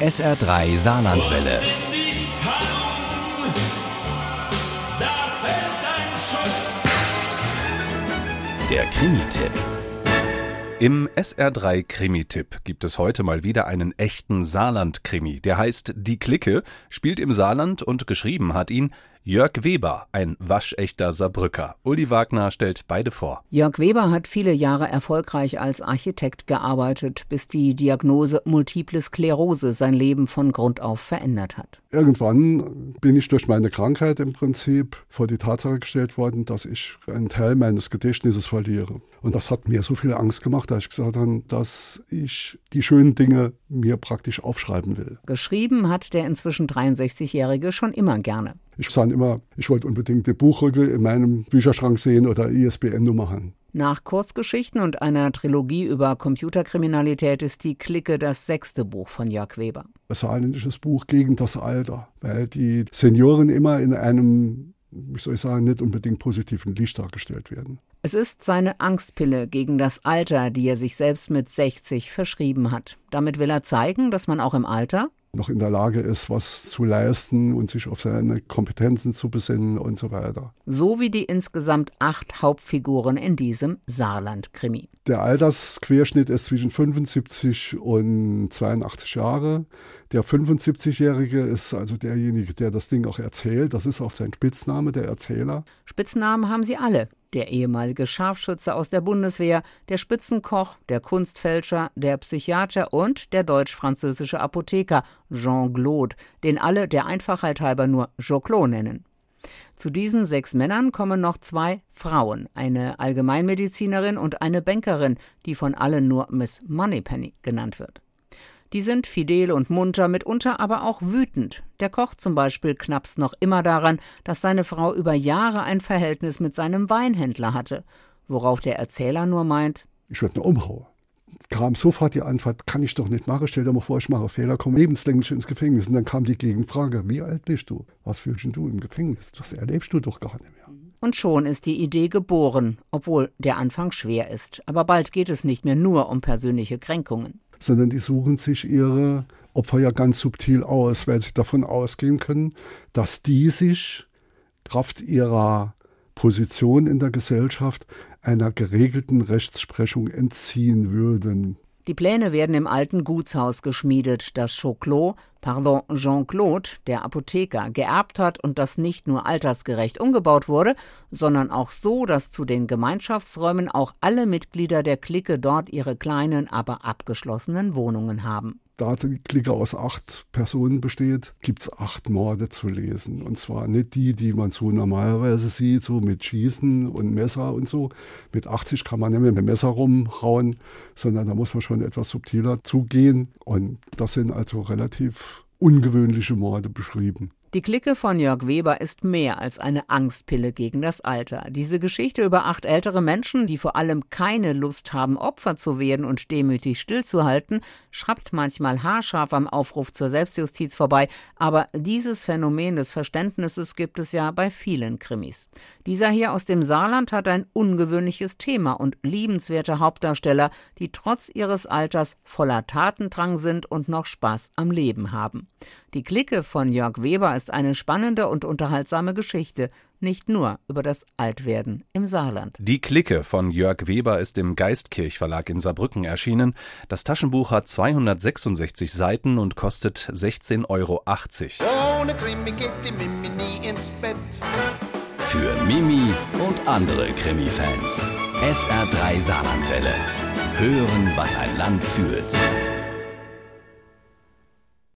SR3 Saarlandwelle. Der Krimi-Tipp. Im SR3 Krimi-Tipp gibt es heute mal wieder einen echten Saarland-Krimi. Der heißt Die Clique, spielt im Saarland und geschrieben hat ihn Jörg Weber, ein waschechter Saarbrücker. Uli Wagner stellt beide vor. Jörg Weber hat viele Jahre erfolgreich als Architekt gearbeitet, bis die Diagnose Multiple Sklerose sein Leben von Grund auf verändert hat. Irgendwann bin ich durch meine Krankheit im Prinzip vor die Tatsache gestellt worden, dass ich einen Teil meines Gedächtnisses verliere. Und das hat mir so viel Angst gemacht, dass ich gesagt habe, dass ich die schönen Dinge mir praktisch aufschreiben will. Geschrieben hat der inzwischen 63-Jährige schon immer gerne. Ich sage immer, ich wollte unbedingt die Buchrücke in meinem Bücherschrank sehen oder ISBN-Nummer haben. Nach Kurzgeschichten und einer Trilogie über Computerkriminalität ist die Clique das sechste Buch von Jörg Weber. Ein saarländisches Buch gegen das Alter, weil die Senioren immer in einem, wie soll ich sagen, nicht unbedingt positiven Licht dargestellt werden. Es ist seine Angstpille gegen das Alter, die er sich selbst mit 60 verschrieben hat. Damit will er zeigen, dass man auch im Alter noch in der Lage ist, was zu leisten und sich auf seine Kompetenzen zu besinnen und so weiter. So wie die insgesamt acht Hauptfiguren in diesem Saarland-Krimi. Der Altersquerschnitt ist zwischen 75 und 82 Jahre. Der 75-Jährige ist also derjenige, der das Ding auch erzählt. Das ist auch sein Spitzname, der Erzähler. Spitznamen haben sie alle der ehemalige Scharfschütze aus der Bundeswehr, der Spitzenkoch, der Kunstfälscher, der Psychiater und der deutsch-französische Apotheker Jean Claude, den alle der Einfachheit halber nur Joclot nennen. Zu diesen sechs Männern kommen noch zwei Frauen, eine Allgemeinmedizinerin und eine Bankerin, die von allen nur Miss Moneypenny genannt wird. Die sind fidel und munter, mitunter aber auch wütend. Der Koch zum Beispiel knapst noch immer daran, dass seine Frau über Jahre ein Verhältnis mit seinem Weinhändler hatte, worauf der Erzähler nur meint, ich würde nur umhauen. Kam sofort die Antwort, kann ich doch nicht machen, stell dir mal vor, ich mache Fehler, komme lebenslänglich ins Gefängnis. Und dann kam die Gegenfrage, wie alt bist du? Was fühlst du im Gefängnis? Das erlebst du doch gar nicht mehr. Und schon ist die Idee geboren, obwohl der Anfang schwer ist. Aber bald geht es nicht mehr nur um persönliche Kränkungen sondern die suchen sich ihre Opfer ja ganz subtil aus, weil sie davon ausgehen können, dass die sich Kraft ihrer Position in der Gesellschaft einer geregelten Rechtsprechung entziehen würden. Die Pläne werden im alten Gutshaus geschmiedet, das Choclot, pardon, Jean-Claude, der Apotheker, geerbt hat und das nicht nur altersgerecht umgebaut wurde, sondern auch so, dass zu den Gemeinschaftsräumen auch alle Mitglieder der Clique dort ihre kleinen, aber abgeschlossenen Wohnungen haben da die Clique aus acht Personen besteht, gibt es acht Morde zu lesen. Und zwar nicht die, die man so normalerweise sieht, so mit Schießen und Messer und so. Mit 80 kann man nicht mehr mit Messer rumhauen, sondern da muss man schon etwas subtiler zugehen. Und das sind also relativ ungewöhnliche Morde beschrieben. Die Clique von Jörg Weber ist mehr als eine Angstpille gegen das Alter. Diese Geschichte über acht ältere Menschen, die vor allem keine Lust haben, Opfer zu werden und demütig stillzuhalten, schrappt manchmal haarscharf am Aufruf zur Selbstjustiz vorbei, aber dieses Phänomen des Verständnisses gibt es ja bei vielen Krimis. Dieser hier aus dem Saarland hat ein ungewöhnliches Thema und liebenswerte Hauptdarsteller, die trotz ihres Alters voller Tatendrang sind und noch Spaß am Leben haben. Die Clique von Jörg Weber ist eine spannende und unterhaltsame Geschichte, nicht nur über das Altwerden im Saarland. Die Clique von Jörg Weber ist im Geistkirch Verlag in Saarbrücken erschienen. Das Taschenbuch hat 266 Seiten und kostet 16,80 Euro. Ohne Krimi geht die Mimi nie ins Bett. Für Mimi und andere Krimi-Fans. SR3 Saarlandwelle. Hören, was ein Land fühlt.